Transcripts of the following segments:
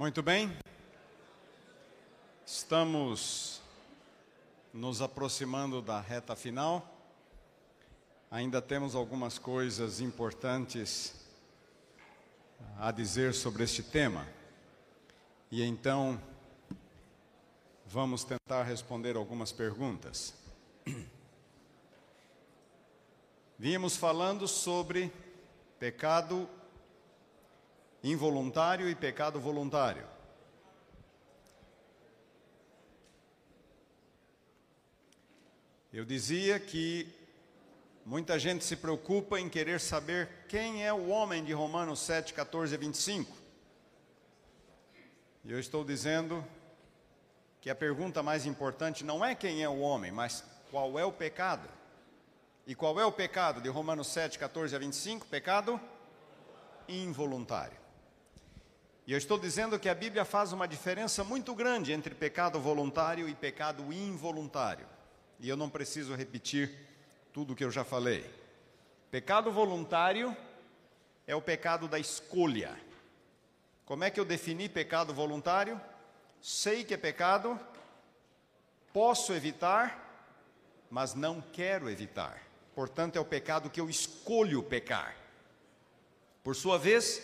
Muito bem. Estamos nos aproximando da reta final. Ainda temos algumas coisas importantes a dizer sobre este tema. E então, vamos tentar responder algumas perguntas. Vínhamos falando sobre pecado involuntário e pecado voluntário. Eu dizia que muita gente se preocupa em querer saber quem é o homem de Romanos 7, 14 a 25. E eu estou dizendo que a pergunta mais importante não é quem é o homem, mas qual é o pecado. E qual é o pecado de Romanos 7, 14 a 25? Pecado involuntário. E eu estou dizendo que a Bíblia faz uma diferença muito grande entre pecado voluntário e pecado involuntário. E eu não preciso repetir tudo o que eu já falei. Pecado voluntário é o pecado da escolha. Como é que eu defini pecado voluntário? Sei que é pecado, posso evitar, mas não quero evitar. Portanto, é o pecado que eu escolho pecar. Por sua vez,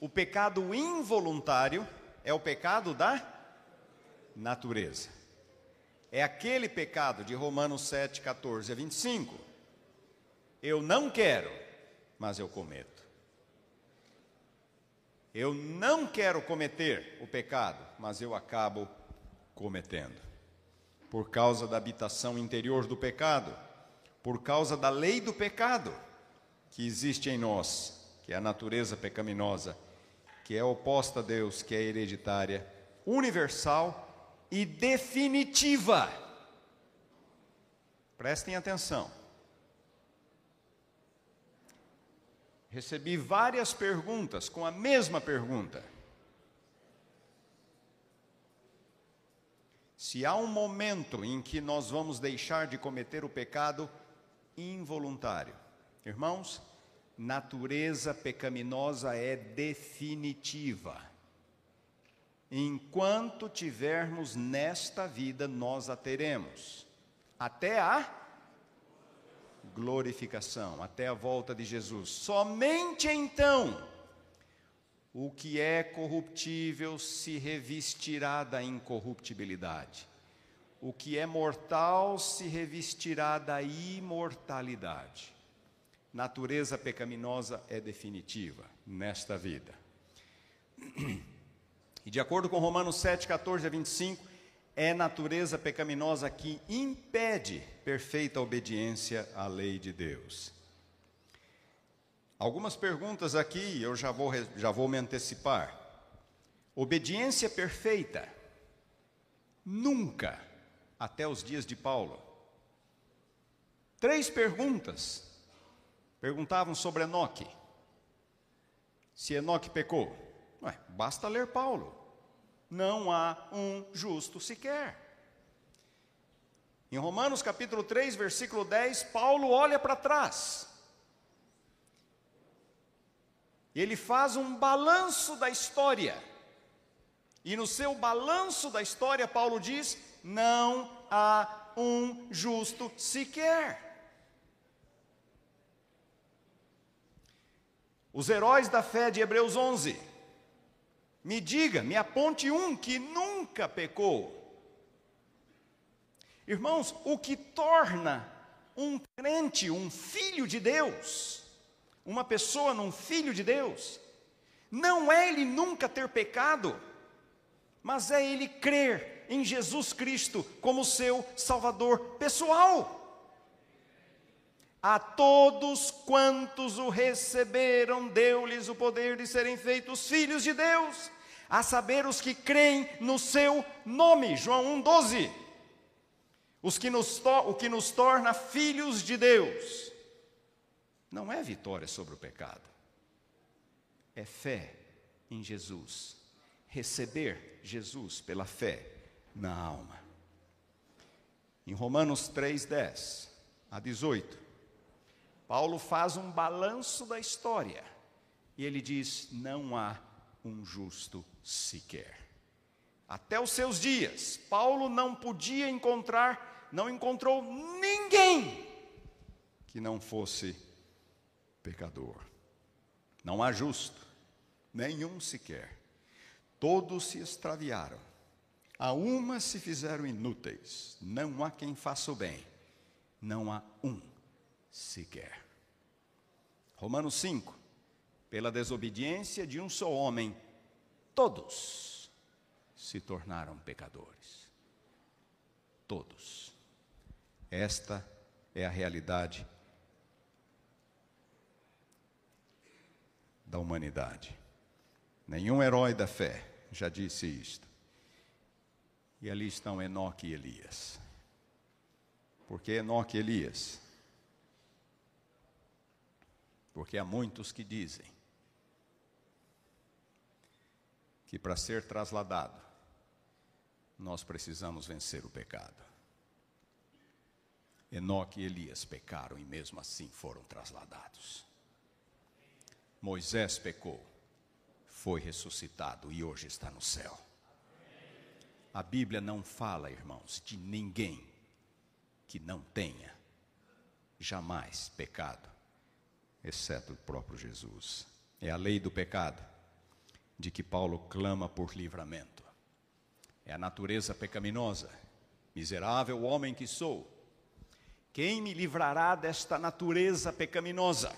o pecado involuntário é o pecado da natureza. É aquele pecado de Romanos 7, 14 a 25. Eu não quero, mas eu cometo. Eu não quero cometer o pecado, mas eu acabo cometendo. Por causa da habitação interior do pecado, por causa da lei do pecado que existe em nós, que é a natureza pecaminosa, que é oposta a Deus, que é hereditária, universal e definitiva. Prestem atenção. Recebi várias perguntas com a mesma pergunta. Se há um momento em que nós vamos deixar de cometer o pecado involuntário, irmãos, natureza pecaminosa é definitiva. Enquanto tivermos nesta vida, nós a teremos, até a glorificação, até a volta de Jesus. Somente então, o que é corruptível se revestirá da incorruptibilidade, o que é mortal se revestirá da imortalidade natureza pecaminosa é definitiva nesta vida. E de acordo com Romanos 7, 14 a 25, é natureza pecaminosa que impede perfeita obediência à lei de Deus. Algumas perguntas aqui, eu já vou, já vou me antecipar. Obediência perfeita, nunca, até os dias de Paulo. Três perguntas Perguntavam sobre Enoque. Se Enoque pecou. Ué, basta ler Paulo. Não há um justo sequer. Em Romanos capítulo 3, versículo 10, Paulo olha para trás. Ele faz um balanço da história. E no seu balanço da história, Paulo diz: não há um justo sequer. Os heróis da fé de Hebreus 11. Me diga, me aponte um que nunca pecou. Irmãos, o que torna um crente um filho de Deus, uma pessoa num filho de Deus, não é ele nunca ter pecado, mas é ele crer em Jesus Cristo como seu Salvador pessoal. A todos quantos o receberam, deu-lhes o poder de serem feitos filhos de Deus, a saber, os que creem no seu nome. João 1,12. Os que nos o que nos torna filhos de Deus. Não é vitória sobre o pecado, é fé em Jesus, receber Jesus pela fé na alma. Em Romanos 3:10 a 18, Paulo faz um balanço da história e ele diz: não há um justo sequer. Até os seus dias, Paulo não podia encontrar, não encontrou ninguém que não fosse pecador. Não há justo, nenhum sequer. Todos se extraviaram, a uma se fizeram inúteis, não há quem faça o bem, não há um sequer. Romanos 5, pela desobediência de um só homem, todos se tornaram pecadores. Todos. Esta é a realidade da humanidade. Nenhum herói da fé já disse isto. E ali estão Enoque e Elias. Porque Enoque e Elias? Porque há muitos que dizem que para ser trasladado, nós precisamos vencer o pecado. Enoque e Elias pecaram e mesmo assim foram trasladados. Moisés pecou, foi ressuscitado e hoje está no céu. A Bíblia não fala, irmãos, de ninguém que não tenha jamais pecado, exceto o próprio Jesus. É a lei do pecado de que Paulo clama por livramento. É a natureza pecaminosa. Miserável homem que sou, quem me livrará desta natureza pecaminosa?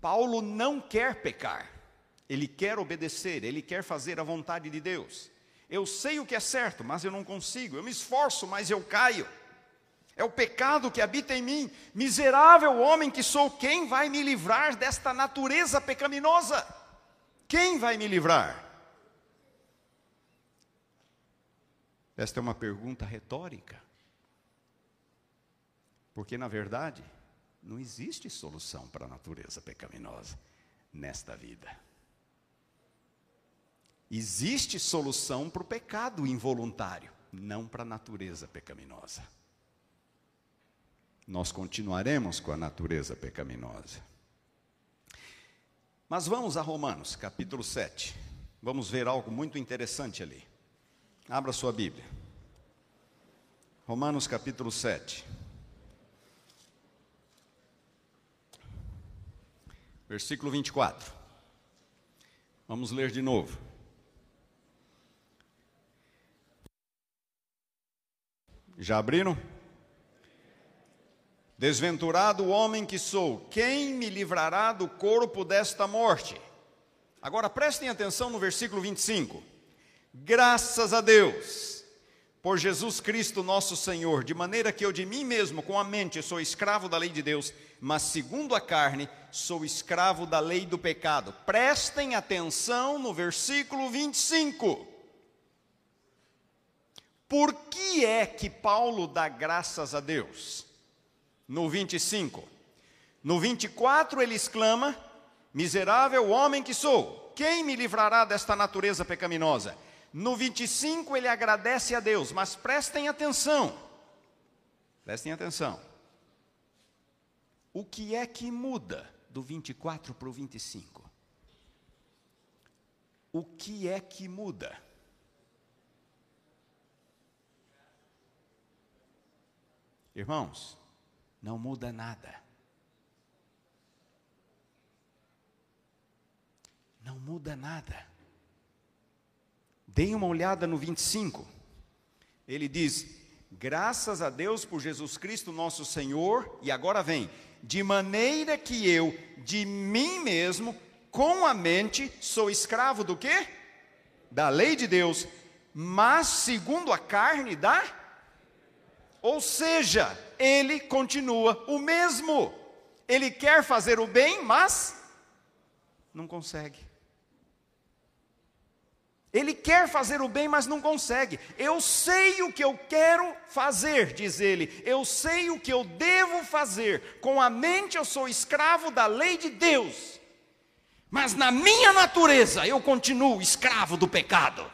Paulo não quer pecar, ele quer obedecer, ele quer fazer a vontade de Deus. Eu sei o que é certo, mas eu não consigo, eu me esforço, mas eu caio. É o pecado que habita em mim. Miserável homem que sou, quem vai me livrar desta natureza pecaminosa? Quem vai me livrar? Esta é uma pergunta retórica. Porque, na verdade, não existe solução para a natureza pecaminosa nesta vida. Existe solução para o pecado involuntário, não para a natureza pecaminosa. Nós continuaremos com a natureza pecaminosa. Mas vamos a Romanos, capítulo 7. Vamos ver algo muito interessante ali. Abra sua Bíblia. Romanos, capítulo 7. Versículo 24. Vamos ler de novo. Já abriram? Desventurado homem que sou, quem me livrará do corpo desta morte? Agora prestem atenção no versículo 25. Graças a Deus, por Jesus Cristo nosso Senhor, de maneira que eu de mim mesmo, com a mente, sou escravo da lei de Deus, mas segundo a carne, sou escravo da lei do pecado. Prestem atenção no versículo 25. Por que é que Paulo dá graças a Deus? No 25. No 24 ele exclama: Miserável homem que sou, quem me livrará desta natureza pecaminosa? No 25 ele agradece a Deus, mas prestem atenção. Prestem atenção. O que é que muda do 24 para o 25? O que é que muda? Irmãos, não muda nada. Não muda nada. Deem uma olhada no 25. Ele diz: Graças a Deus por Jesus Cristo nosso Senhor, e agora vem, de maneira que eu, de mim mesmo, com a mente, sou escravo do quê? Da lei de Deus, mas segundo a carne da ou seja, ele continua o mesmo. Ele quer fazer o bem, mas não consegue. Ele quer fazer o bem, mas não consegue. Eu sei o que eu quero fazer, diz ele. Eu sei o que eu devo fazer. Com a mente eu sou escravo da lei de Deus. Mas na minha natureza eu continuo escravo do pecado.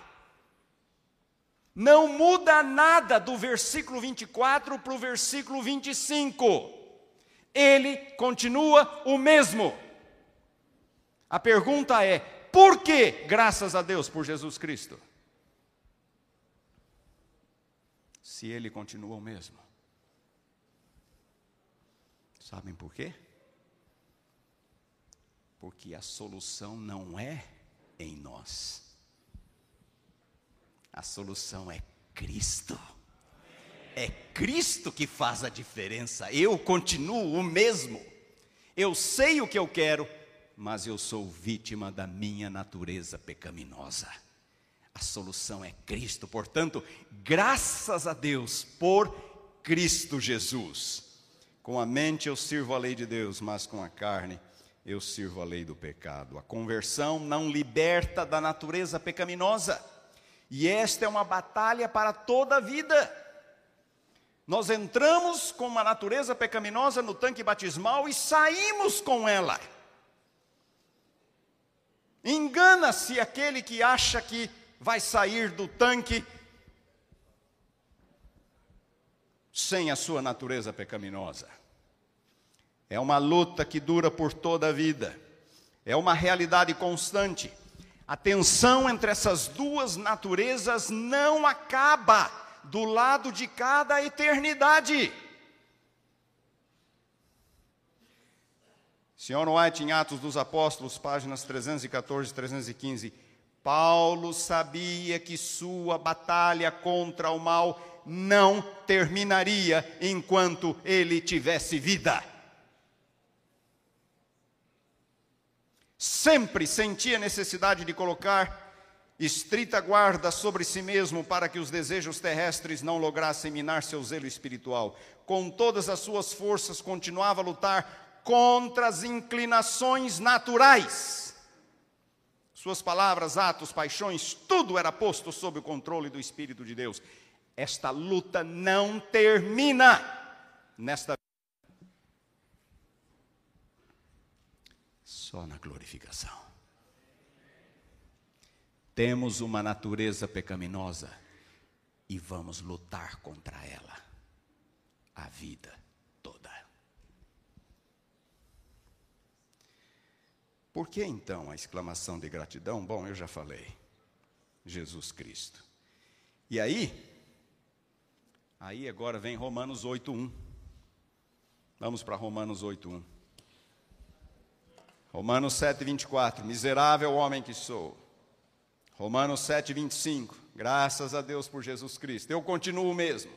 Não muda nada do versículo 24 para o versículo 25. Ele continua o mesmo. A pergunta é: Por quê? Graças a Deus por Jesus Cristo. Se ele continua o mesmo. Sabem por quê? Porque a solução não é em nós. A solução é Cristo. É Cristo que faz a diferença. Eu continuo o mesmo. Eu sei o que eu quero, mas eu sou vítima da minha natureza pecaminosa. A solução é Cristo. Portanto, graças a Deus por Cristo Jesus. Com a mente eu sirvo a lei de Deus, mas com a carne eu sirvo a lei do pecado. A conversão não liberta da natureza pecaminosa. E esta é uma batalha para toda a vida. Nós entramos com uma natureza pecaminosa no tanque batismal e saímos com ela. Engana-se aquele que acha que vai sair do tanque sem a sua natureza pecaminosa. É uma luta que dura por toda a vida. É uma realidade constante. A tensão entre essas duas naturezas não acaba do lado de cada eternidade. Senhor White, em Atos dos Apóstolos, páginas 314 e 315. Paulo sabia que sua batalha contra o mal não terminaria enquanto ele tivesse vida. Sempre sentia necessidade de colocar estrita guarda sobre si mesmo para que os desejos terrestres não lograssem minar seu zelo espiritual. Com todas as suas forças, continuava a lutar contra as inclinações naturais. Suas palavras, atos, paixões, tudo era posto sob o controle do Espírito de Deus. Esta luta não termina nesta só na glorificação. Temos uma natureza pecaminosa e vamos lutar contra ela a vida toda. Por que então a exclamação de gratidão? Bom, eu já falei. Jesus Cristo. E aí, aí agora vem Romanos 8:1. Vamos para Romanos 8:1. Romanos 7:24. Miserável homem que sou Romanos 7, 25. Graças a Deus por Jesus Cristo. Eu continuo o mesmo.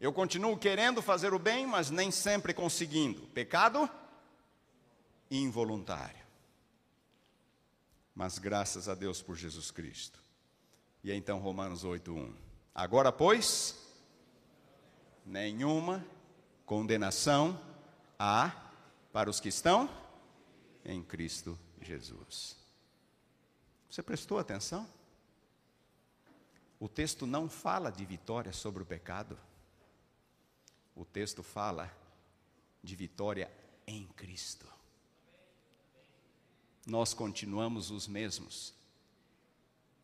Eu continuo querendo fazer o bem, mas nem sempre conseguindo. Pecado involuntário. Mas graças a Deus por Jesus Cristo. E então Romanos 8, 1. Agora, pois, nenhuma condenação há para os que estão em Cristo Jesus. Você prestou atenção? O texto não fala de vitória sobre o pecado. O texto fala de vitória em Cristo. Nós continuamos os mesmos.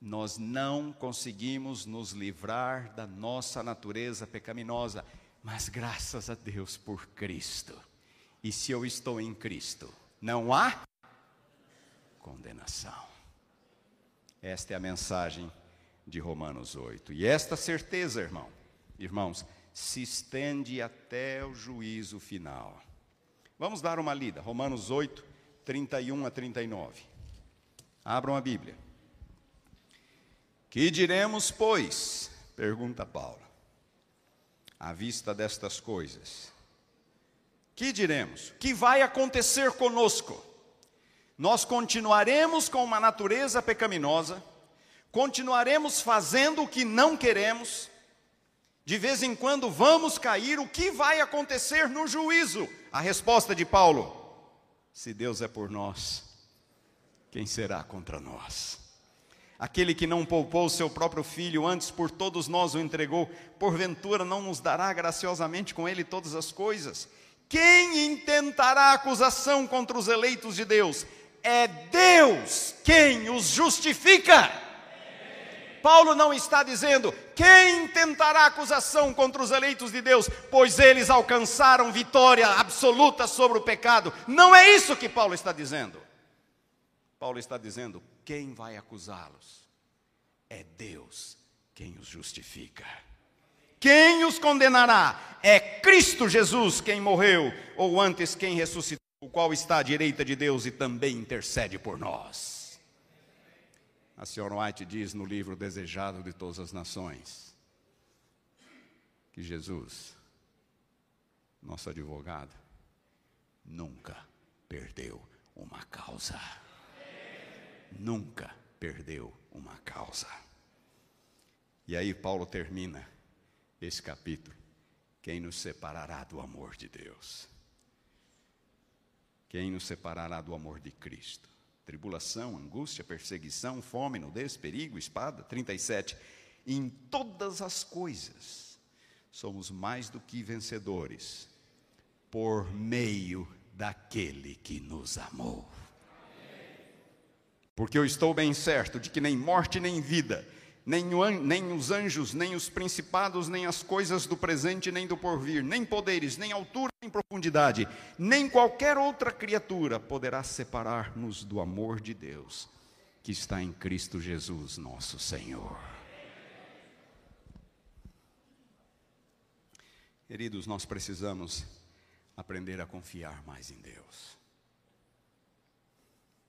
Nós não conseguimos nos livrar da nossa natureza pecaminosa, mas graças a Deus por Cristo. E se eu estou em Cristo, não há condenação. Esta é a mensagem de Romanos 8. E esta certeza, irmão, irmãos, se estende até o juízo final. Vamos dar uma lida. Romanos 8, 31 a 39. Abram a Bíblia. Que diremos, pois? Pergunta Paulo. À vista destas coisas. Que diremos? Que vai acontecer conosco? nós continuaremos com uma natureza pecaminosa, continuaremos fazendo o que não queremos, de vez em quando vamos cair, o que vai acontecer no juízo? A resposta de Paulo: se Deus é por nós, quem será contra nós? Aquele que não poupou seu próprio filho, antes por todos nós o entregou, porventura não nos dará graciosamente com ele todas as coisas? Quem intentará acusação contra os eleitos de Deus? é Deus quem os justifica. Paulo não está dizendo quem tentará acusação contra os eleitos de Deus, pois eles alcançaram vitória absoluta sobre o pecado. Não é isso que Paulo está dizendo. Paulo está dizendo: quem vai acusá-los? É Deus quem os justifica. Quem os condenará? É Cristo Jesus quem morreu, ou antes quem ressuscitou, o qual está à direita de Deus e também intercede por nós. A senhora White diz no livro Desejado de Todas as Nações que Jesus, nosso advogado, nunca perdeu uma causa. Nunca perdeu uma causa. E aí Paulo termina esse capítulo. Quem nos separará do amor de Deus? Quem nos separará do amor de Cristo? Tribulação, angústia, perseguição, fome, nudez, perigo, espada. 37. Em todas as coisas somos mais do que vencedores por meio daquele que nos amou. Porque eu estou bem certo de que nem morte nem vida, nem, o, nem, os anjos, nem os principados, nem as coisas do presente, nem do porvir, nem poderes, nem altura, nem profundidade, nem qualquer outra criatura poderá separar-nos do amor de Deus que está em Cristo Jesus, nosso Senhor. Queridos, nós precisamos aprender a confiar mais em Deus.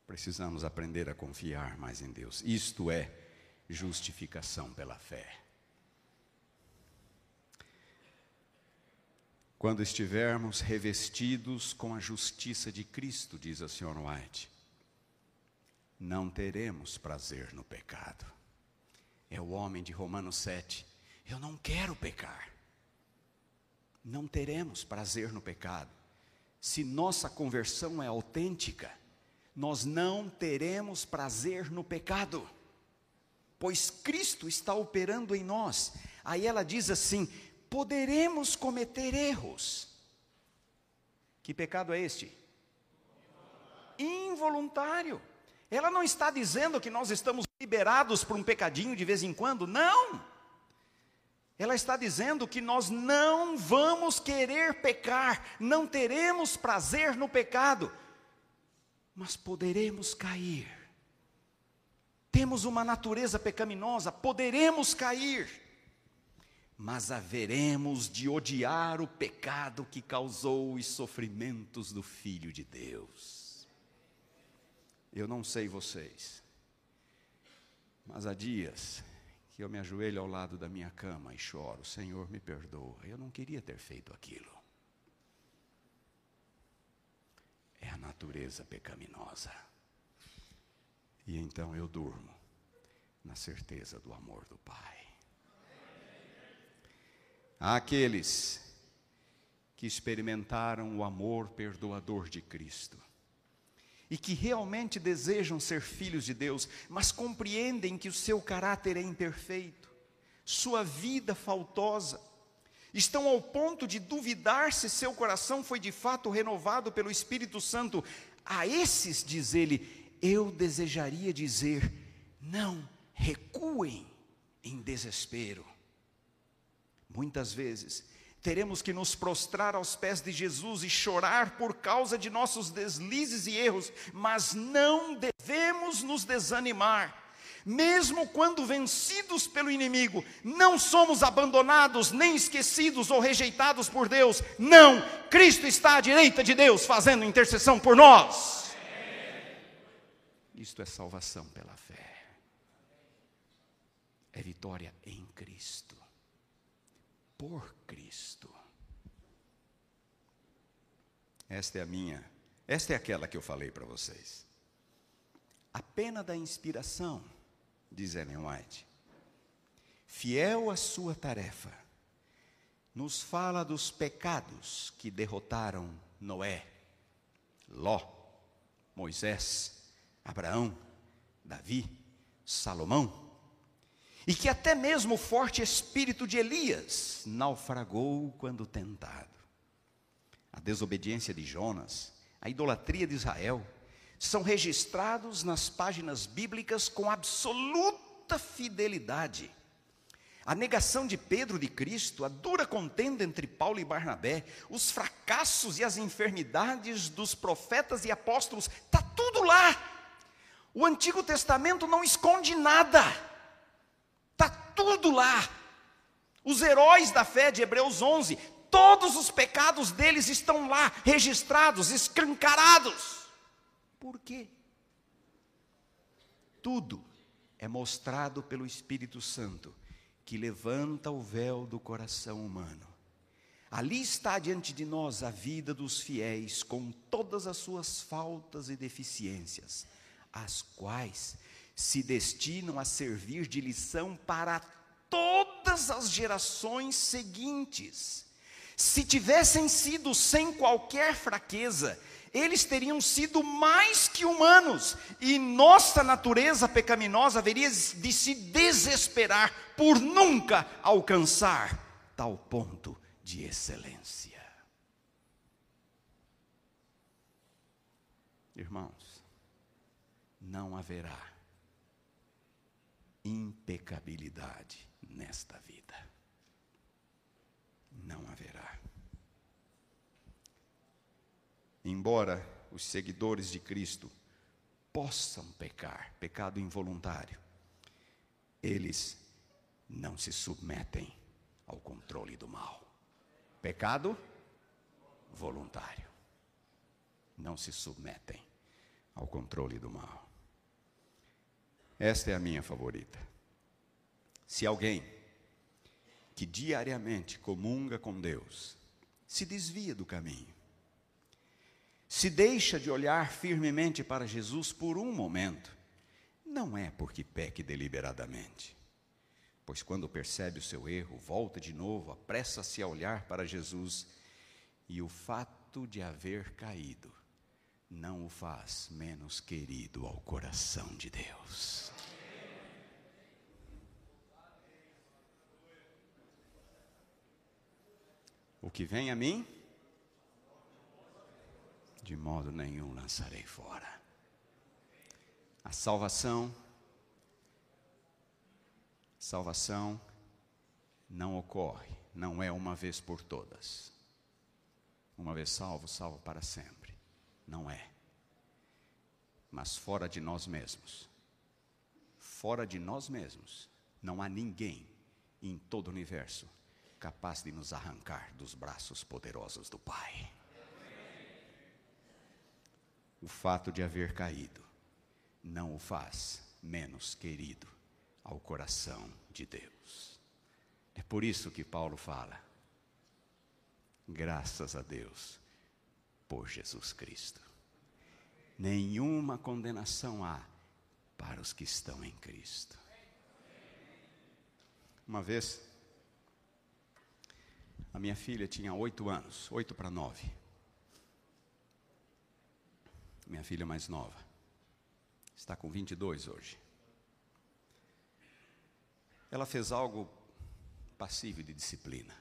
Precisamos aprender a confiar mais em Deus. Isto é justificação pela fé. Quando estivermos revestidos com a justiça de Cristo, diz a senhora White, não teremos prazer no pecado. É o homem de Romanos 7. Eu não quero pecar não teremos prazer no pecado. Se nossa conversão é autêntica, nós não teremos prazer no pecado, pois Cristo está operando em nós. Aí ela diz assim: poderemos cometer erros. Que pecado é este? Involuntário. Ela não está dizendo que nós estamos liberados por um pecadinho de vez em quando, não. Ela está dizendo que nós não vamos querer pecar, não teremos prazer no pecado, mas poderemos cair. Temos uma natureza pecaminosa, poderemos cair, mas haveremos de odiar o pecado que causou os sofrimentos do Filho de Deus. Eu não sei vocês, mas há dias que eu me ajoelho ao lado da minha cama e choro: Senhor, me perdoa, eu não queria ter feito aquilo. É a natureza pecaminosa. E então eu durmo na certeza do amor do Pai. Há aqueles que experimentaram o amor perdoador de Cristo e que realmente desejam ser filhos de Deus, mas compreendem que o seu caráter é imperfeito, sua vida faltosa, estão ao ponto de duvidar se seu coração foi de fato renovado pelo Espírito Santo. A esses, diz ele, eu desejaria dizer: não recuem em desespero. Muitas vezes, teremos que nos prostrar aos pés de Jesus e chorar por causa de nossos deslizes e erros, mas não devemos nos desanimar. Mesmo quando vencidos pelo inimigo, não somos abandonados, nem esquecidos ou rejeitados por Deus. Não, Cristo está à direita de Deus, fazendo intercessão por nós. Isto é salvação pela fé, é vitória em Cristo, por Cristo. Esta é a minha, esta é aquela que eu falei para vocês. A pena da inspiração, diz Ellen White, fiel à sua tarefa, nos fala dos pecados que derrotaram Noé, Ló, Moisés, Abraão, Davi, Salomão e que até mesmo o forte espírito de Elias naufragou quando tentado. A desobediência de Jonas, a idolatria de Israel, são registrados nas páginas bíblicas com absoluta fidelidade. A negação de Pedro de Cristo, a dura contenda entre Paulo e Barnabé, os fracassos e as enfermidades dos profetas e apóstolos, está tudo lá O Antigo Testamento não esconde nada, está tudo lá. Os heróis da fé de Hebreus 11, todos os pecados deles estão lá, registrados, escancarados. Por quê? Tudo é mostrado pelo Espírito Santo, que levanta o véu do coração humano. Ali está diante de nós a vida dos fiéis, com todas as suas faltas e deficiências, as quais se destinam a servir de lição para todas as gerações seguintes. Se tivessem sido sem qualquer fraqueza, eles teriam sido mais que humanos, e nossa natureza pecaminosa haveria de se desesperar por nunca alcançar tal ponto de excelência. Irmãos, não haverá impecabilidade nesta vida. Não haverá. Embora os seguidores de Cristo possam pecar, pecado involuntário, eles não se submetem ao controle do mal. Pecado voluntário. Não se submetem ao controle do mal. Esta é a minha favorita. Se alguém que diariamente comunga com Deus se desvia do caminho, se deixa de olhar firmemente para Jesus por um momento, não é porque peque deliberadamente pois quando percebe o seu erro, volta de novo, apressa-se a olhar para Jesus, e o fato de haver caído não o faz menos querido ao coração de Deus. O que vem a mim, de modo nenhum lançarei fora. A salvação Salvação não ocorre, não é uma vez por todas. Uma vez salvo, salvo para sempre. Não é. Mas fora de nós mesmos, fora de nós mesmos, não há ninguém em todo o universo capaz de nos arrancar dos braços poderosos do Pai. O fato de haver caído não o faz menos querido ao coração de Deus. É por isso que Paulo fala: graças a Deus por Jesus Cristo. Nenhuma condenação há para os que estão em Cristo. Uma vez, a minha filha tinha oito anos, oito para nove. Minha filha mais nova. Está com 22 hoje ela fez algo passivo de disciplina.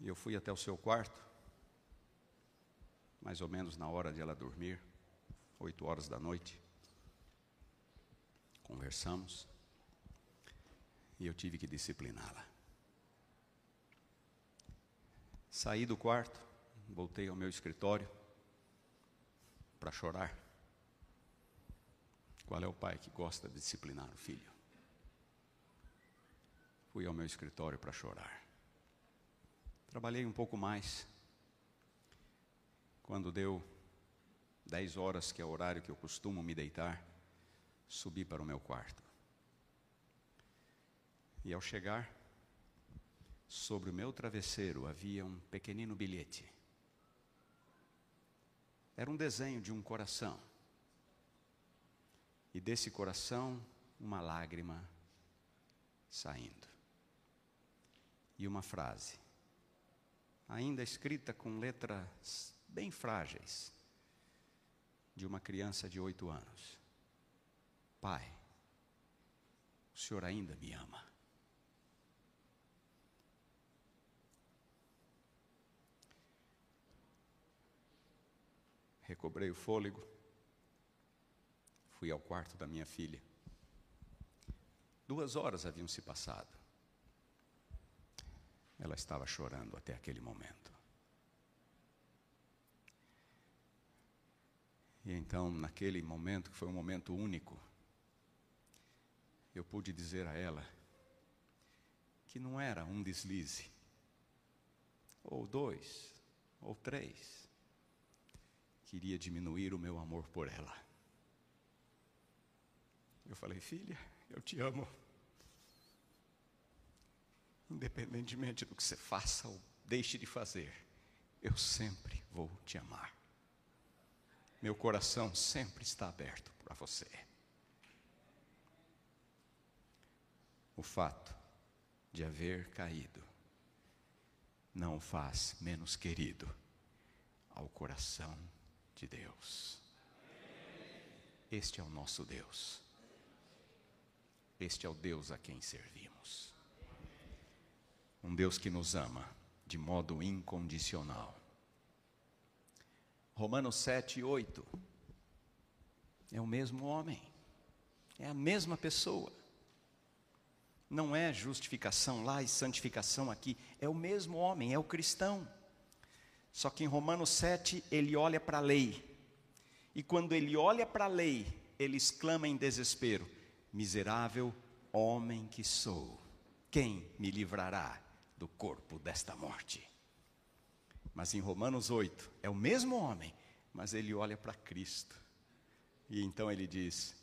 E eu fui até o seu quarto, mais ou menos na hora de ela dormir, oito horas da noite. Conversamos e eu tive que discipliná-la. Saí do quarto, voltei ao meu escritório para chorar. Qual é o pai que gosta de disciplinar o filho? Fui ao meu escritório para chorar. Trabalhei um pouco mais. Quando deu dez horas, que é o horário que eu costumo me deitar, subi para o meu quarto. E ao chegar, sobre o meu travesseiro havia um pequenino bilhete. Era um desenho de um coração e desse coração uma lágrima saindo. E uma frase, ainda escrita com letras bem frágeis, de uma criança de oito anos: Pai, o Senhor ainda me ama. Recobrei o fôlego fui ao quarto da minha filha. Duas horas haviam se passado. Ela estava chorando até aquele momento. E então, naquele momento, que foi um momento único, eu pude dizer a ela que não era um deslize, ou dois, ou três, queria diminuir o meu amor por ela. Eu falei, filha, eu te amo. Independentemente do que você faça ou deixe de fazer, eu sempre vou te amar. Meu coração sempre está aberto para você. O fato de haver caído não o faz menos querido ao coração de Deus. Este é o nosso Deus. Este é o Deus a quem servimos. Um Deus que nos ama de modo incondicional. Romanos 7, 8. É o mesmo homem, é a mesma pessoa. Não é justificação lá e santificação aqui, é o mesmo homem, é o cristão. Só que em Romanos 7 ele olha para a lei, e quando ele olha para a lei, ele exclama em desespero: Miserável homem que sou, quem me livrará do corpo desta morte? Mas em Romanos 8, é o mesmo homem, mas ele olha para Cristo, e então ele diz: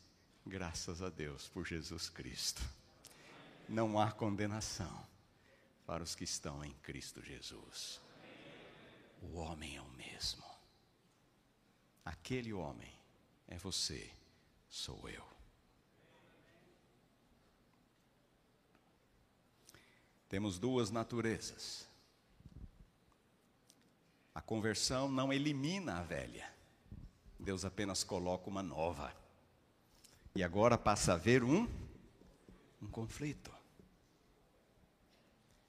Graças a Deus por Jesus Cristo não há condenação para os que estão em Cristo Jesus. O homem é o mesmo. Aquele homem é você, sou eu. Temos duas naturezas. A conversão não elimina a velha. Deus apenas coloca uma nova. E agora passa a haver um um conflito.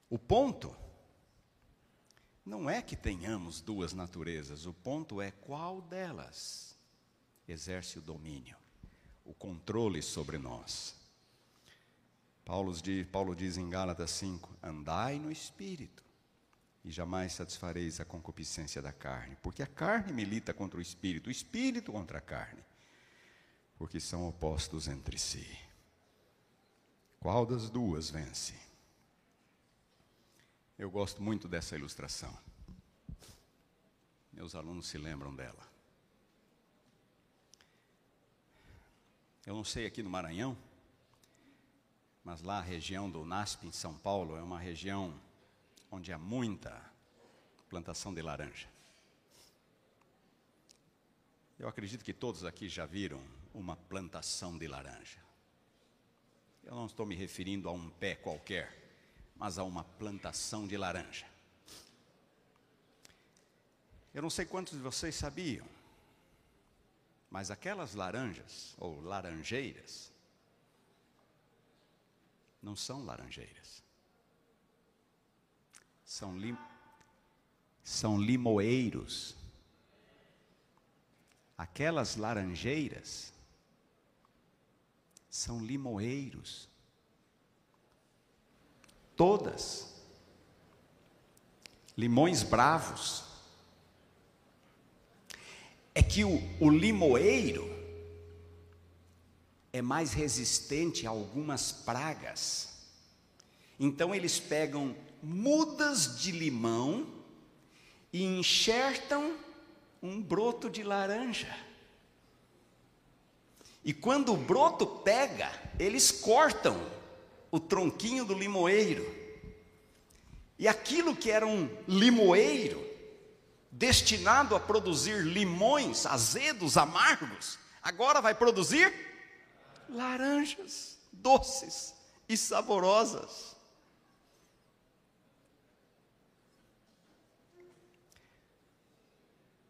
O ponto não é que tenhamos duas naturezas, o ponto é qual delas exerce o domínio, o controle sobre nós. Paulo diz, Paulo diz em Gálatas 5: andai no espírito e jamais satisfareis a concupiscência da carne, porque a carne milita contra o espírito, o espírito contra a carne, porque são opostos entre si. Qual das duas vence? Eu gosto muito dessa ilustração. Meus alunos se lembram dela. Eu não sei aqui no Maranhão, mas lá a região do NASP, em São Paulo, é uma região onde há muita plantação de laranja. Eu acredito que todos aqui já viram uma plantação de laranja. Eu não estou me referindo a um pé qualquer mas a uma plantação de laranja. Eu não sei quantos de vocês sabiam, mas aquelas laranjas, ou laranjeiras, não são laranjeiras. São, lim, são limoeiros. Aquelas laranjeiras são limoeiros todas. Limões bravos. É que o, o limoeiro é mais resistente a algumas pragas. Então eles pegam mudas de limão e enxertam um broto de laranja. E quando o broto pega, eles cortam o tronquinho do limoeiro. E aquilo que era um limoeiro, destinado a produzir limões azedos, amargos, agora vai produzir laranjas doces e saborosas.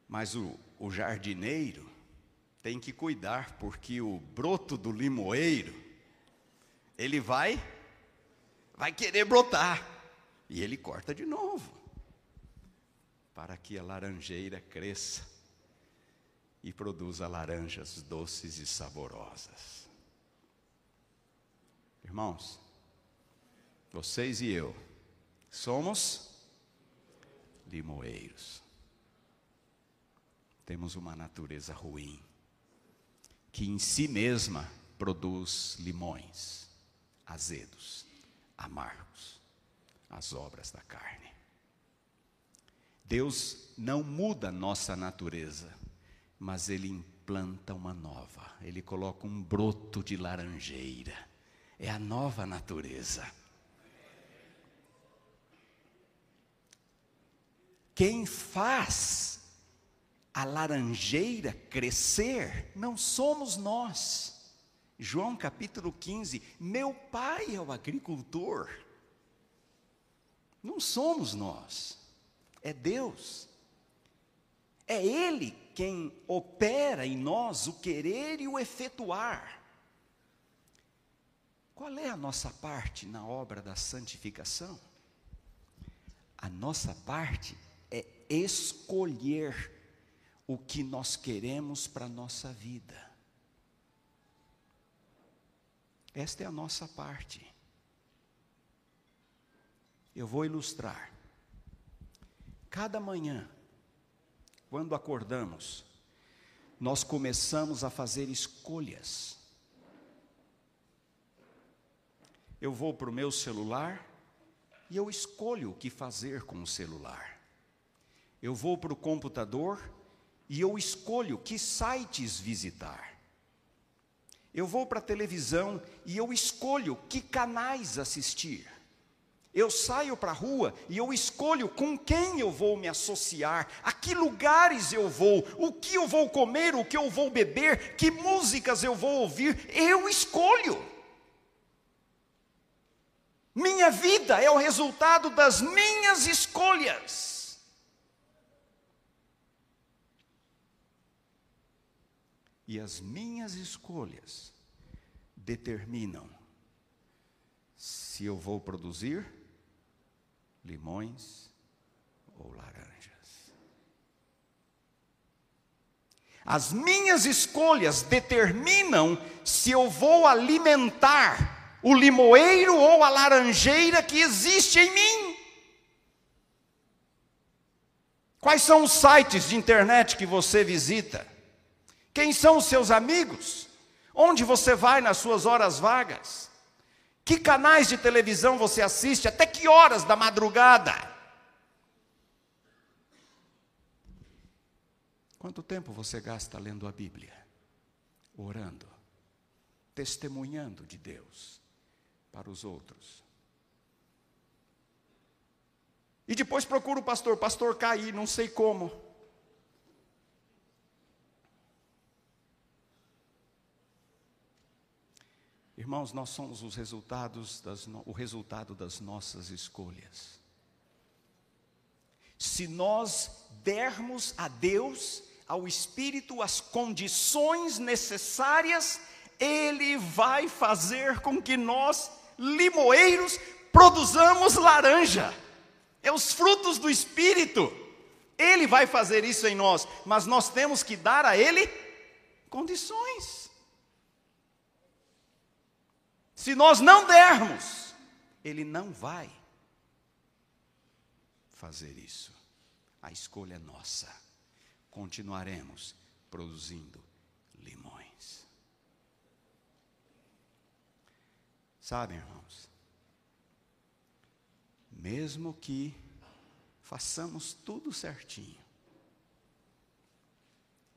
Mas o, o jardineiro tem que cuidar, porque o broto do limoeiro ele vai vai querer brotar. E ele corta de novo. Para que a laranjeira cresça e produza laranjas doces e saborosas. Irmãos, vocês e eu somos limoeiros. Temos uma natureza ruim, que em si mesma produz limões azedos, amargos, as obras da carne. Deus não muda nossa natureza, mas Ele implanta uma nova, Ele coloca um broto de laranjeira, é a nova natureza. Quem faz a laranjeira crescer não somos nós. João capítulo 15: Meu pai é o agricultor. Não somos nós, é Deus. É Ele quem opera em nós o querer e o efetuar. Qual é a nossa parte na obra da santificação? A nossa parte é escolher o que nós queremos para a nossa vida. Esta é a nossa parte. Eu vou ilustrar. Cada manhã, quando acordamos, nós começamos a fazer escolhas. Eu vou para o meu celular e eu escolho o que fazer com o celular. Eu vou para o computador e eu escolho que sites visitar. Eu vou para a televisão e eu escolho que canais assistir. Eu saio para a rua e eu escolho com quem eu vou me associar, a que lugares eu vou, o que eu vou comer, o que eu vou beber, que músicas eu vou ouvir. Eu escolho. Minha vida é o resultado das minhas escolhas. E as minhas escolhas determinam se eu vou produzir limões ou laranjas. As minhas escolhas determinam se eu vou alimentar o limoeiro ou a laranjeira que existe em mim. Quais são os sites de internet que você visita? Quem são os seus amigos? Onde você vai nas suas horas vagas? Que canais de televisão você assiste? Até que horas da madrugada? Quanto tempo você gasta lendo a Bíblia? Orando, testemunhando de Deus para os outros. E depois procura o pastor, pastor cair, não sei como. Irmãos, nós somos os resultados das, o resultado das nossas escolhas. Se nós dermos a Deus, ao Espírito, as condições necessárias, Ele vai fazer com que nós, limoeiros, produzamos laranja. É os frutos do Espírito. Ele vai fazer isso em nós, mas nós temos que dar a Ele condições. Se nós não dermos, Ele não vai fazer isso. A escolha é nossa. Continuaremos produzindo limões. Sabe, irmãos, mesmo que façamos tudo certinho,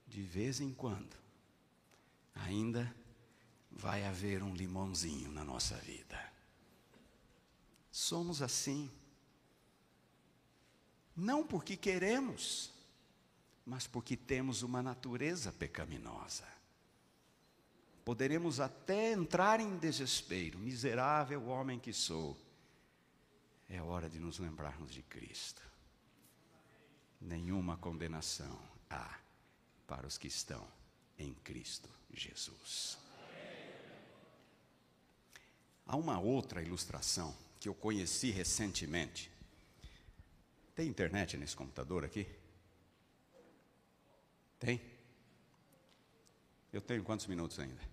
de vez em quando, ainda vai haver um limãozinho na nossa vida. Somos assim. Não porque queremos, mas porque temos uma natureza pecaminosa. Poderemos até entrar em desespero, miserável homem que sou. É hora de nos lembrarmos de Cristo. Nenhuma condenação há para os que estão em Cristo Jesus. Há uma outra ilustração que eu conheci recentemente. Tem internet nesse computador aqui? Tem? Eu tenho quantos minutos ainda?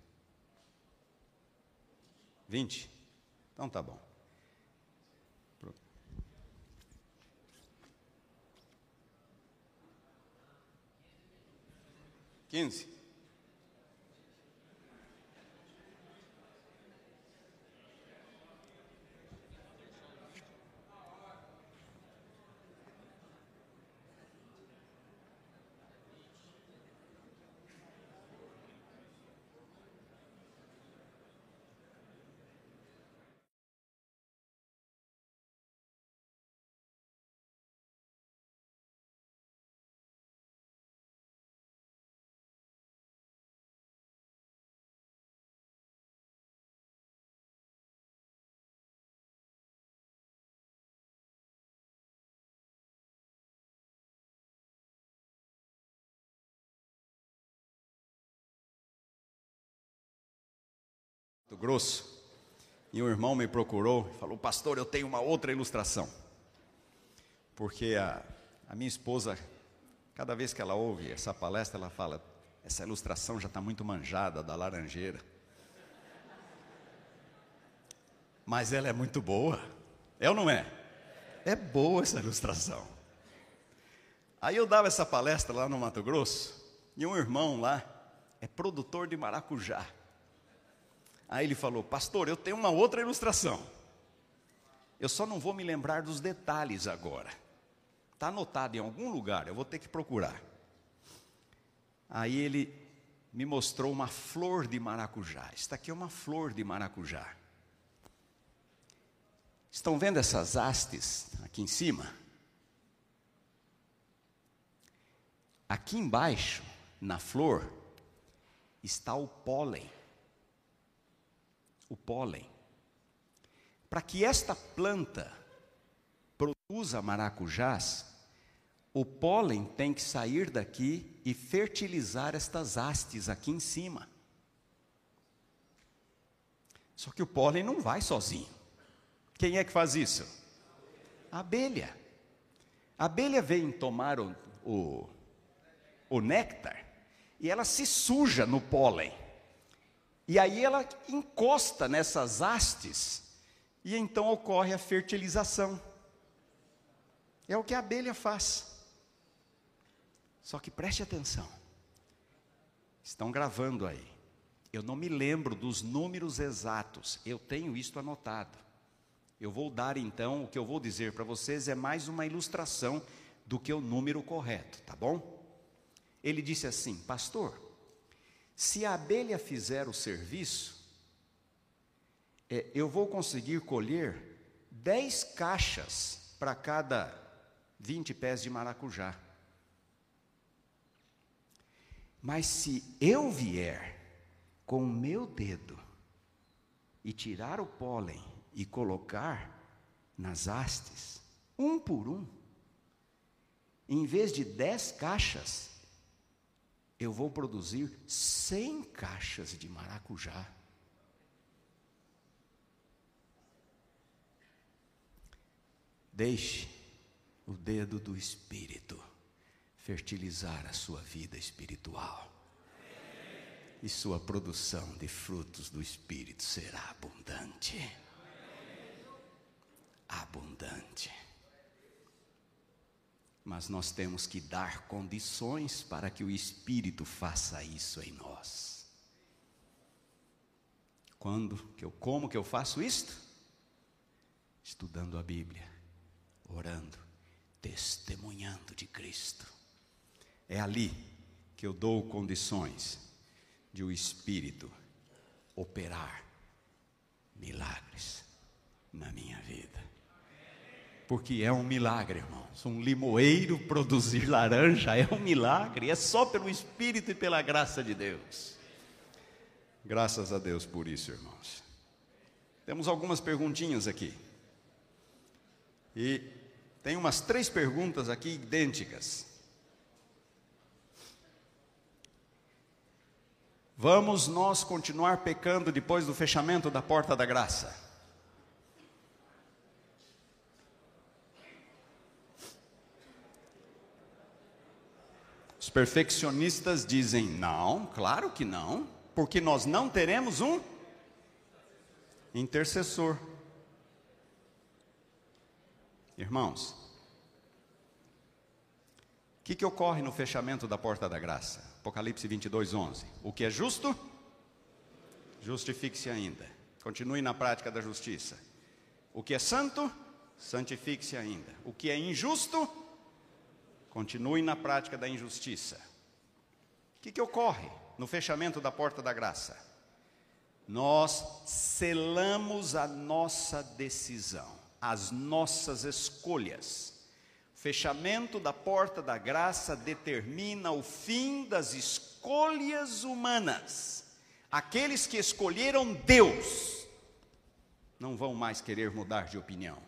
20? Então tá bom. Quinze? Grosso. E um irmão me procurou e falou: Pastor, eu tenho uma outra ilustração. Porque a, a minha esposa, cada vez que ela ouve essa palestra, ela fala: Essa ilustração já está muito manjada da laranjeira. Mas ela é muito boa. É ou não é? É boa essa ilustração. Aí eu dava essa palestra lá no Mato Grosso, e um irmão lá é produtor de maracujá. Aí ele falou: Pastor, eu tenho uma outra ilustração. Eu só não vou me lembrar dos detalhes agora. Está anotado em algum lugar, eu vou ter que procurar. Aí ele me mostrou uma flor de maracujá. Esta aqui é uma flor de maracujá. Estão vendo essas hastes aqui em cima? Aqui embaixo, na flor, está o pólen o pólen. Para que esta planta produza maracujás, o pólen tem que sair daqui e fertilizar estas hastes aqui em cima. Só que o pólen não vai sozinho. Quem é que faz isso? A abelha. A abelha vem tomar o, o, o néctar e ela se suja no pólen. E aí ela encosta nessas hastes e então ocorre a fertilização. É o que a abelha faz. Só que preste atenção. Estão gravando aí. Eu não me lembro dos números exatos. Eu tenho isto anotado. Eu vou dar então, o que eu vou dizer para vocês é mais uma ilustração do que o número correto, tá bom? Ele disse assim: Pastor, se a abelha fizer o serviço, é, eu vou conseguir colher 10 caixas para cada 20 pés de maracujá. Mas se eu vier com o meu dedo e tirar o pólen e colocar nas hastes, um por um, em vez de 10 caixas, eu vou produzir 100 caixas de maracujá. Deixe o dedo do Espírito fertilizar a sua vida espiritual. E sua produção de frutos do Espírito será abundante. Abundante mas nós temos que dar condições para que o Espírito faça isso em nós. Quando que eu como que eu faço isto? Estudando a Bíblia, orando, testemunhando de Cristo. É ali que eu dou condições de o Espírito operar milagres na minha vida porque é um milagre, irmãos. Um limoeiro produzir laranja é um milagre, é só pelo Espírito e pela graça de Deus. Graças a Deus por isso, irmãos. Temos algumas perguntinhas aqui. E tem umas três perguntas aqui idênticas. Vamos nós continuar pecando depois do fechamento da porta da graça? Perfeccionistas dizem: não, claro que não, porque nós não teremos um intercessor. Irmãos, o que, que ocorre no fechamento da porta da graça? Apocalipse 22, 11. O que é justo, justifique-se ainda. Continue na prática da justiça. O que é santo, santifique-se ainda. O que é injusto, Continue na prática da injustiça. O que, que ocorre no fechamento da porta da graça? Nós selamos a nossa decisão, as nossas escolhas. Fechamento da porta da graça determina o fim das escolhas humanas. Aqueles que escolheram Deus não vão mais querer mudar de opinião,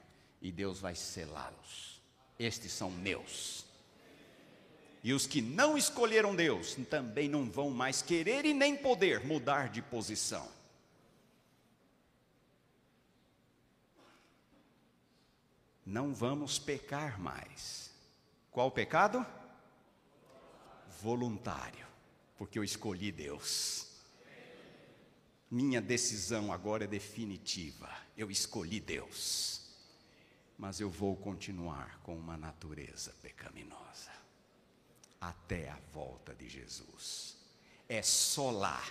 e Deus vai selá-los. Estes são meus e os que não escolheram Deus também não vão mais querer e nem poder mudar de posição. Não vamos pecar mais. Qual pecado? Voluntário, porque eu escolhi Deus. Minha decisão agora é definitiva. Eu escolhi Deus. Mas eu vou continuar com uma natureza pecaminosa até a volta de Jesus. É só lá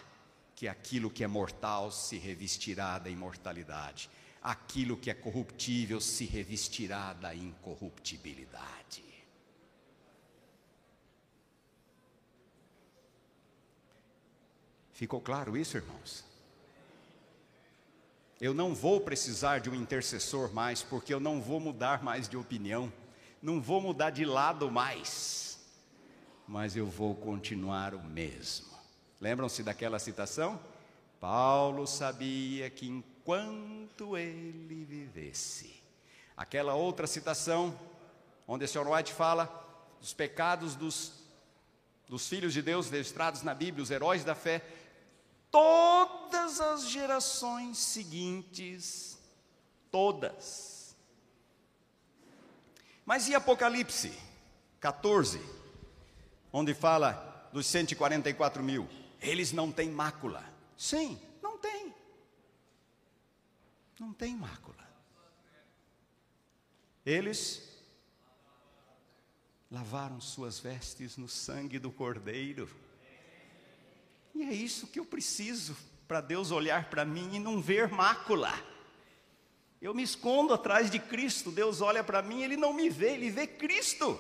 que aquilo que é mortal se revestirá da imortalidade aquilo que é corruptível se revestirá da incorruptibilidade. Ficou claro isso, irmãos? Eu não vou precisar de um intercessor mais, porque eu não vou mudar mais de opinião, não vou mudar de lado mais, mas eu vou continuar o mesmo. Lembram-se daquela citação? Paulo sabia que enquanto ele vivesse. Aquela outra citação, onde o Sr. White fala dos pecados dos, dos filhos de Deus registrados na Bíblia, os heróis da fé, todas as gerações seguintes, todas. Mas e Apocalipse 14, onde fala dos 144 mil? Eles não têm mácula. Sim, não tem mácula. Eles lavaram suas vestes no sangue do Cordeiro. E é isso que eu preciso para Deus olhar para mim e não ver mácula. Eu me escondo atrás de Cristo, Deus olha para mim, ele não me vê, ele vê Cristo.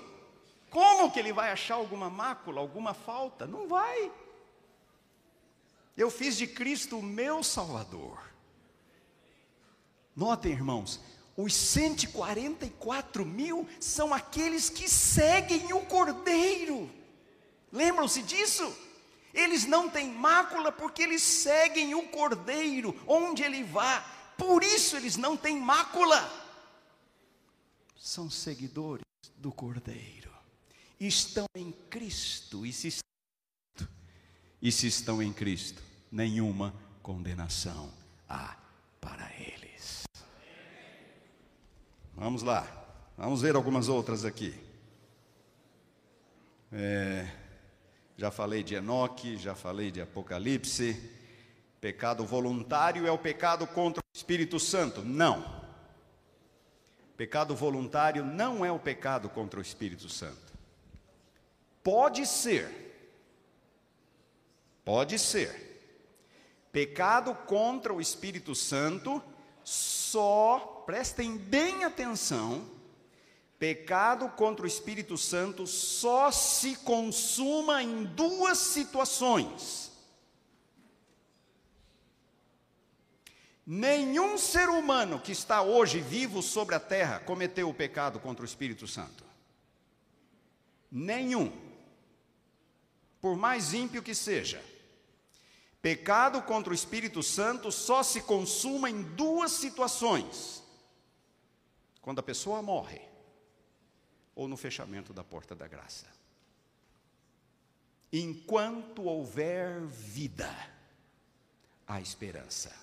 Como que ele vai achar alguma mácula, alguma falta? Não vai. Eu fiz de Cristo o meu Salvador. Notem, irmãos, os 144 mil são aqueles que seguem o Cordeiro. Lembram-se disso? Eles não têm mácula porque eles seguem o Cordeiro, onde ele vá. Por isso eles não têm mácula. São seguidores do Cordeiro. Estão em Cristo e se estão, e se estão em Cristo, nenhuma condenação há para ele. Vamos lá, vamos ver algumas outras aqui. É, já falei de Enoque, já falei de Apocalipse. Pecado voluntário é o pecado contra o Espírito Santo? Não. Pecado voluntário não é o pecado contra o Espírito Santo. Pode ser, pode ser. Pecado contra o Espírito Santo só, prestem bem atenção, pecado contra o Espírito Santo só se consuma em duas situações. Nenhum ser humano que está hoje vivo sobre a terra cometeu o pecado contra o Espírito Santo. Nenhum. Por mais ímpio que seja. Pecado contra o Espírito Santo só se consuma em duas situações: quando a pessoa morre ou no fechamento da porta da graça. Enquanto houver vida, há esperança.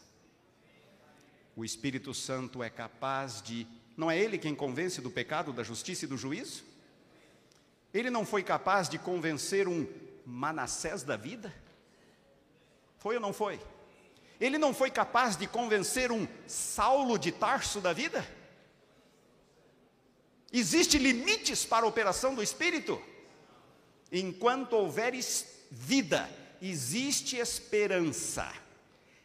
O Espírito Santo é capaz de. Não é ele quem convence do pecado, da justiça e do juízo? Ele não foi capaz de convencer um Manassés da vida? Foi ou não foi? Ele não foi capaz de convencer um Saulo de Tarso da vida? Existem limites para a operação do Espírito? Enquanto houver vida, existe esperança.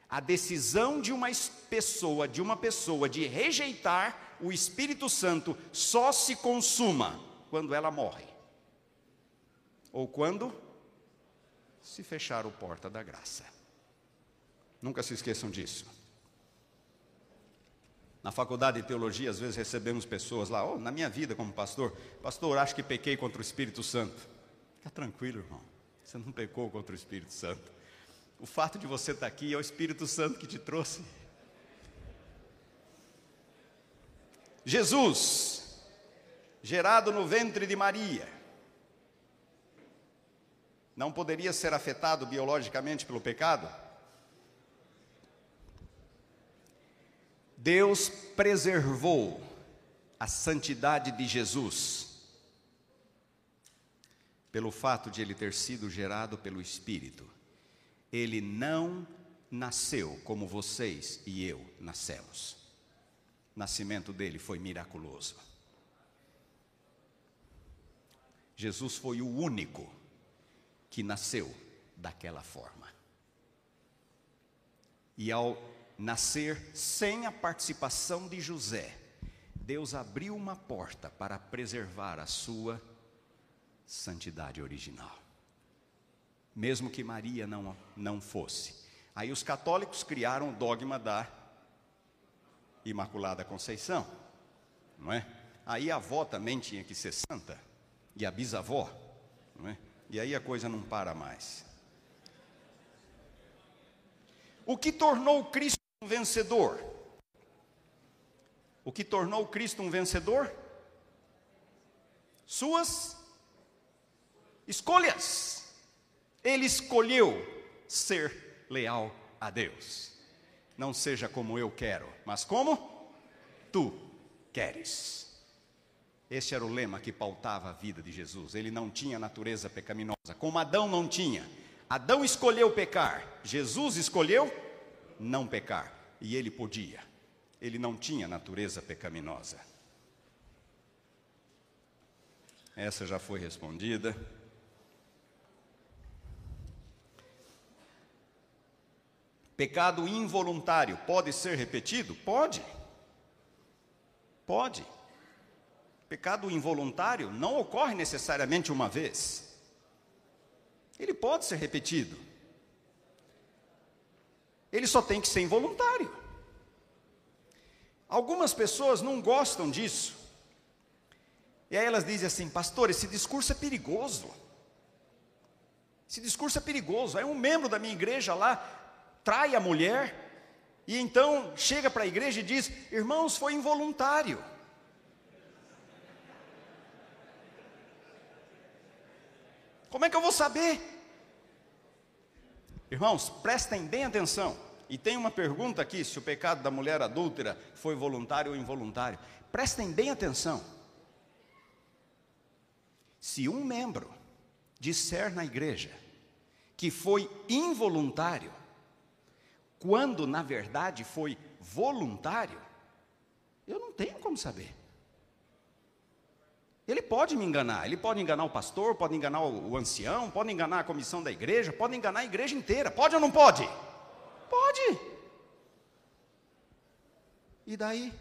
A decisão de uma pessoa, de uma pessoa de rejeitar o Espírito Santo só se consuma quando ela morre. Ou quando se fechar o porta da graça. Nunca se esqueçam disso. Na faculdade de teologia, às vezes recebemos pessoas lá, oh, na minha vida como pastor, pastor, acho que pequei contra o Espírito Santo. Fica tranquilo, irmão. Você não pecou contra o Espírito Santo. O fato de você estar aqui é o Espírito Santo que te trouxe. Jesus, gerado no ventre de Maria, não poderia ser afetado biologicamente pelo pecado? Deus preservou a santidade de Jesus, pelo fato de ele ter sido gerado pelo Espírito. Ele não nasceu como vocês e eu nascemos. O nascimento dele foi miraculoso. Jesus foi o único que nasceu daquela forma. E ao nascer sem a participação de José, Deus abriu uma porta para preservar a sua santidade original. Mesmo que Maria não, não fosse. Aí os católicos criaram o dogma da Imaculada Conceição, não é? Aí a avó também tinha que ser santa, e a bisavó, não é? E aí a coisa não para mais. O que tornou Cristo um vencedor? O que tornou Cristo um vencedor? Suas escolhas. Ele escolheu ser leal a Deus. Não seja como eu quero, mas como tu queres. Esse era o lema que pautava a vida de Jesus. Ele não tinha natureza pecaminosa, como Adão não tinha. Adão escolheu pecar, Jesus escolheu não pecar, e ele podia. Ele não tinha natureza pecaminosa. Essa já foi respondida. Pecado involuntário pode ser repetido? Pode. Pode. Pecado involuntário não ocorre necessariamente uma vez. Ele pode ser repetido. Ele só tem que ser involuntário. Algumas pessoas não gostam disso. E aí elas dizem assim: Pastor, esse discurso é perigoso. Esse discurso é perigoso. Aí um membro da minha igreja lá trai a mulher e então chega para a igreja e diz: Irmãos, foi involuntário. Como é que eu vou saber? Irmãos, prestem bem atenção. E tem uma pergunta aqui: se o pecado da mulher adúltera foi voluntário ou involuntário. Prestem bem atenção. Se um membro disser na igreja que foi involuntário, quando na verdade foi voluntário, eu não tenho como saber. Ele pode me enganar, ele pode enganar o pastor, pode enganar o, ancião, pode enganar a comissão da igreja, pode enganar a igreja inteira. Pode ou não pode? Pode. E daí?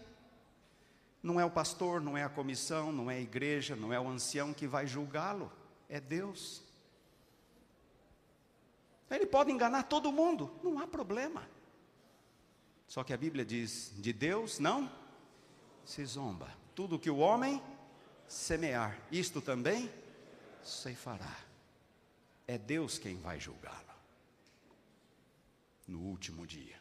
Não é o pastor, não é a comissão, não é a igreja, não é o ancião que vai julgá-lo, é Deus. Ele pode enganar todo mundo, não há problema. Só que a Bíblia diz: de Deus não se zomba. Tudo que o homem semear, isto também ceifará. É Deus quem vai julgá-lo no último dia.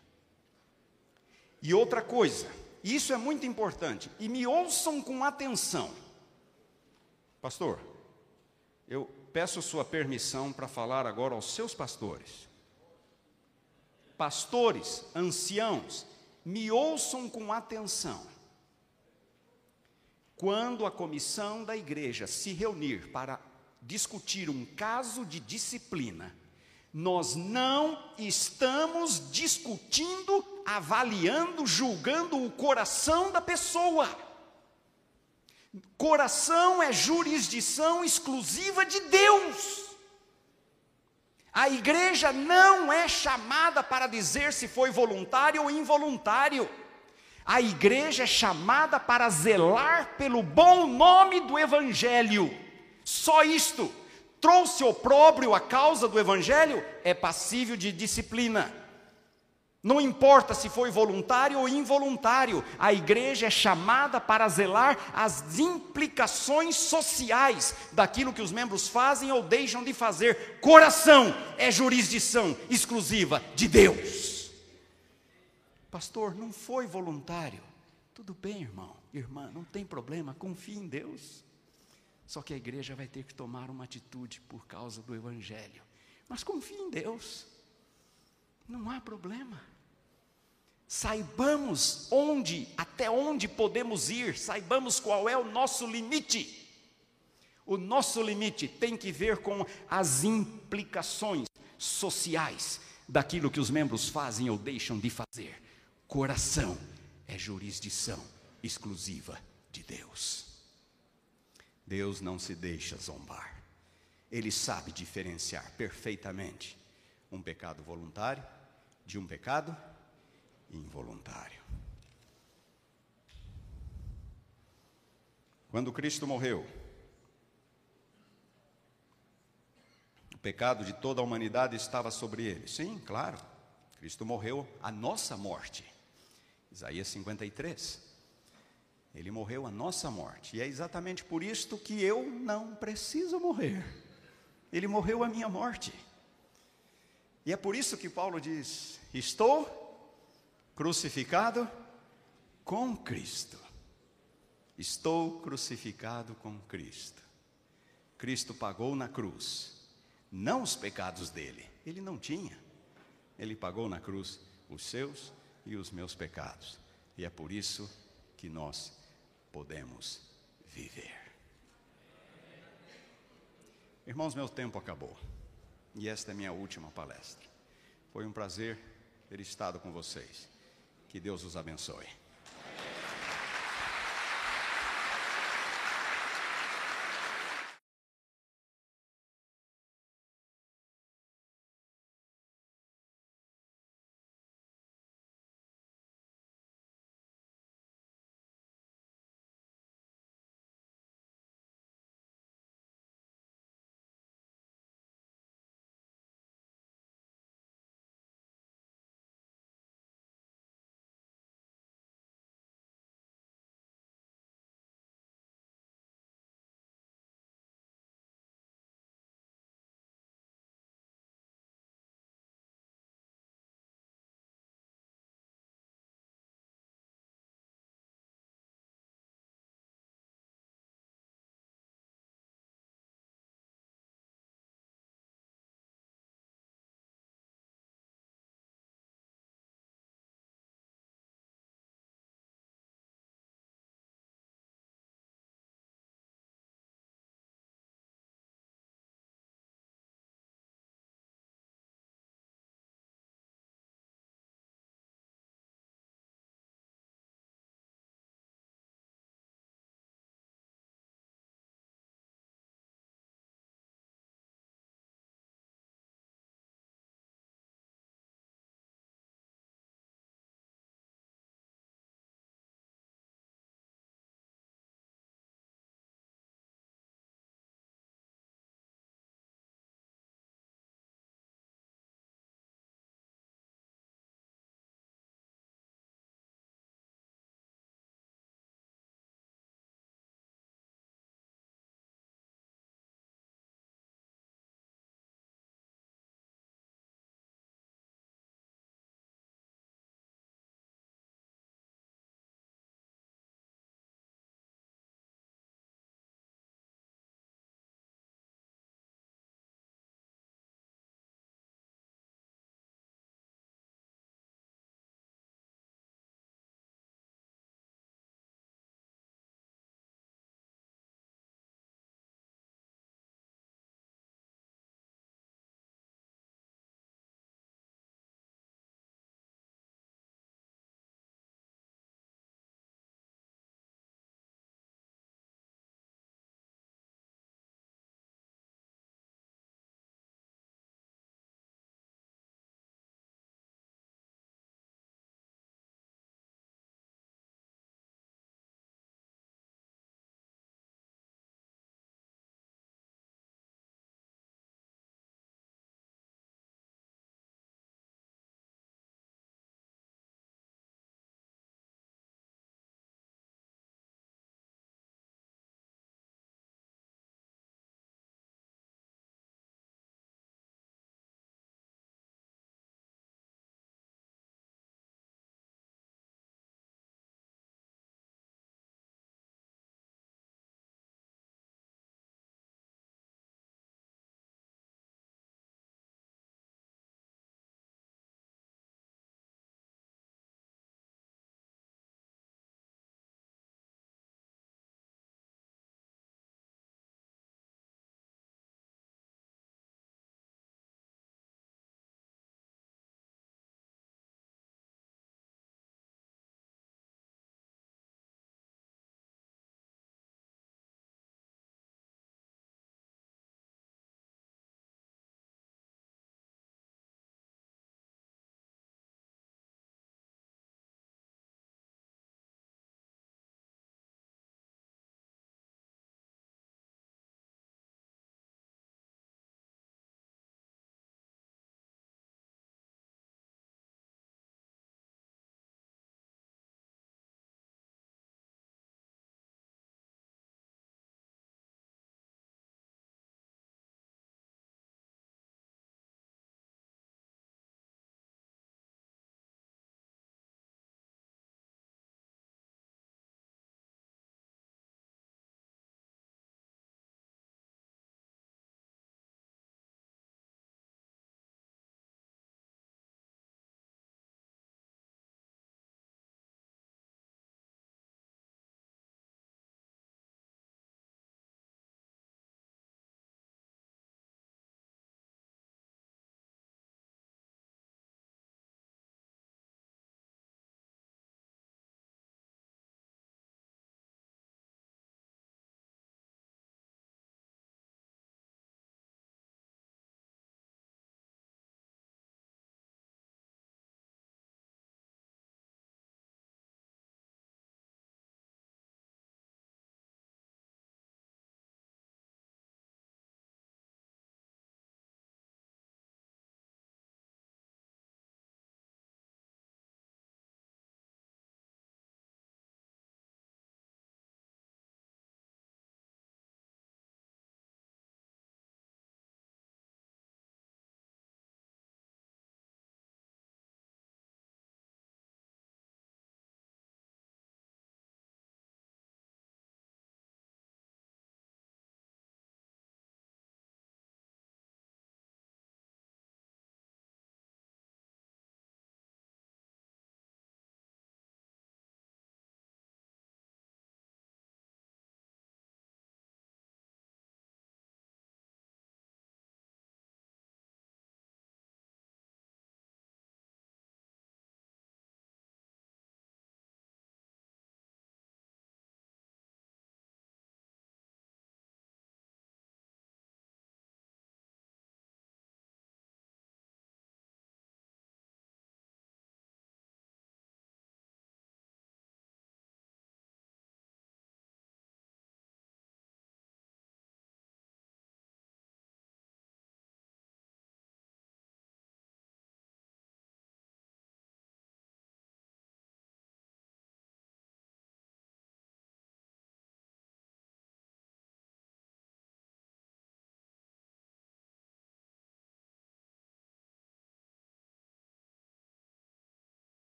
E outra coisa, isso é muito importante, e me ouçam com atenção. Pastor, eu peço sua permissão para falar agora aos seus pastores. Pastores, anciãos, me ouçam com atenção. Quando a comissão da igreja se reunir para discutir um caso de disciplina, nós não estamos discutindo, avaliando, julgando o coração da pessoa. Coração é jurisdição exclusiva de Deus. A igreja não é chamada para dizer se foi voluntário ou involuntário. A igreja é chamada para zelar pelo bom nome do Evangelho. Só isto. Trouxe opróbrio a causa do Evangelho, é passível de disciplina. Não importa se foi voluntário ou involuntário, a igreja é chamada para zelar as implicações sociais daquilo que os membros fazem ou deixam de fazer. Coração é jurisdição exclusiva de Deus. Pastor, não foi voluntário. Tudo bem, irmão, irmã, não tem problema, confie em Deus. Só que a igreja vai ter que tomar uma atitude por causa do Evangelho. Mas confie em Deus, não há problema. Saibamos onde, até onde podemos ir, saibamos qual é o nosso limite. O nosso limite tem que ver com as implicações sociais daquilo que os membros fazem ou deixam de fazer. Coração é jurisdição exclusiva de Deus. Deus não se deixa zombar. Ele sabe diferenciar perfeitamente um pecado voluntário de um pecado involuntário. Quando Cristo morreu, o pecado de toda a humanidade estava sobre ele. Sim, claro. Cristo morreu a nossa morte. Isaías 53. Ele morreu a nossa morte. E é exatamente por isto que eu não preciso morrer. Ele morreu a minha morte. E é por isso que Paulo diz: Estou crucificado com Cristo. Estou crucificado com Cristo. Cristo pagou na cruz, não os pecados dele, ele não tinha. Ele pagou na cruz os seus e os meus pecados. E é por isso que nós podemos viver. Irmãos, meu tempo acabou. E esta é minha última palestra. Foi um prazer ter estado com vocês. Que Deus os abençoe.